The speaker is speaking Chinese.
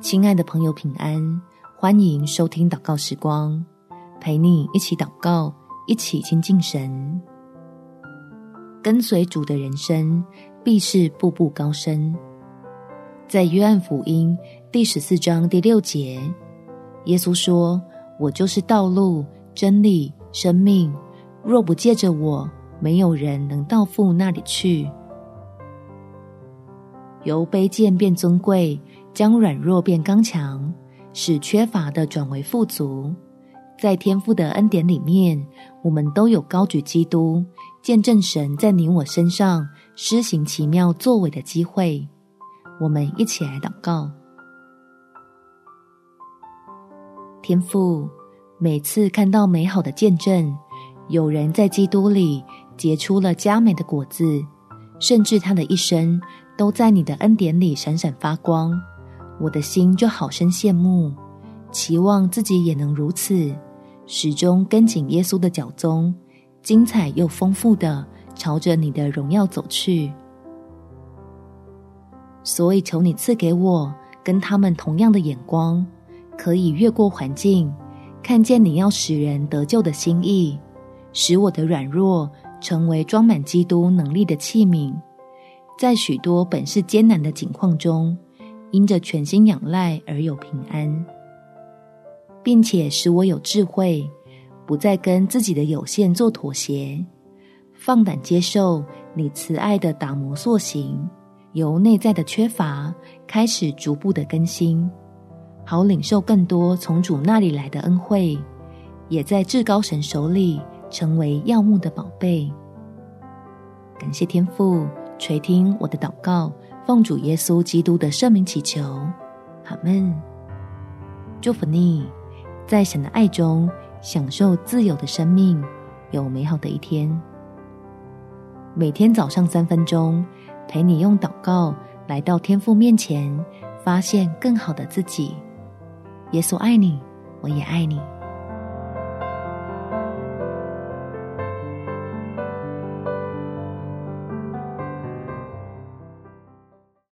亲爱的朋友，平安！欢迎收听祷告时光，陪你一起祷告，一起亲近神。跟随主的人生，必是步步高升。在约翰福音第十四章第六节，耶稣说：“我就是道路、真理、生命。若不借着我，没有人能到父那里去。”由卑贱变尊贵，将软弱变刚强，使缺乏的转为富足。在天父的恩典里面，我们都有高举基督、见证神在你我身上施行奇妙作为的机会。我们一起来祷告：天父，每次看到美好的见证，有人在基督里结出了佳美的果子，甚至他的一生。都在你的恩典里闪闪发光，我的心就好生羡慕，期望自己也能如此，始终跟紧耶稣的脚踪，精彩又丰富的朝着你的荣耀走去。所以求你赐给我跟他们同样的眼光，可以越过环境，看见你要使人得救的心意，使我的软弱成为装满基督能力的器皿。在许多本是艰难的境况中，因着全心仰赖而有平安，并且使我有智慧，不再跟自己的有限做妥协，放胆接受你慈爱的打磨塑形，由内在的缺乏开始逐步的更新，好领受更多从主那里来的恩惠，也在至高神手里成为耀目的宝贝。感谢天父。垂听我的祷告，奉主耶稣基督的圣名祈求，阿门。祝福你，在神的爱中享受自由的生命，有美好的一天。每天早上三分钟，陪你用祷告来到天父面前，发现更好的自己。耶稣爱你，我也爱你。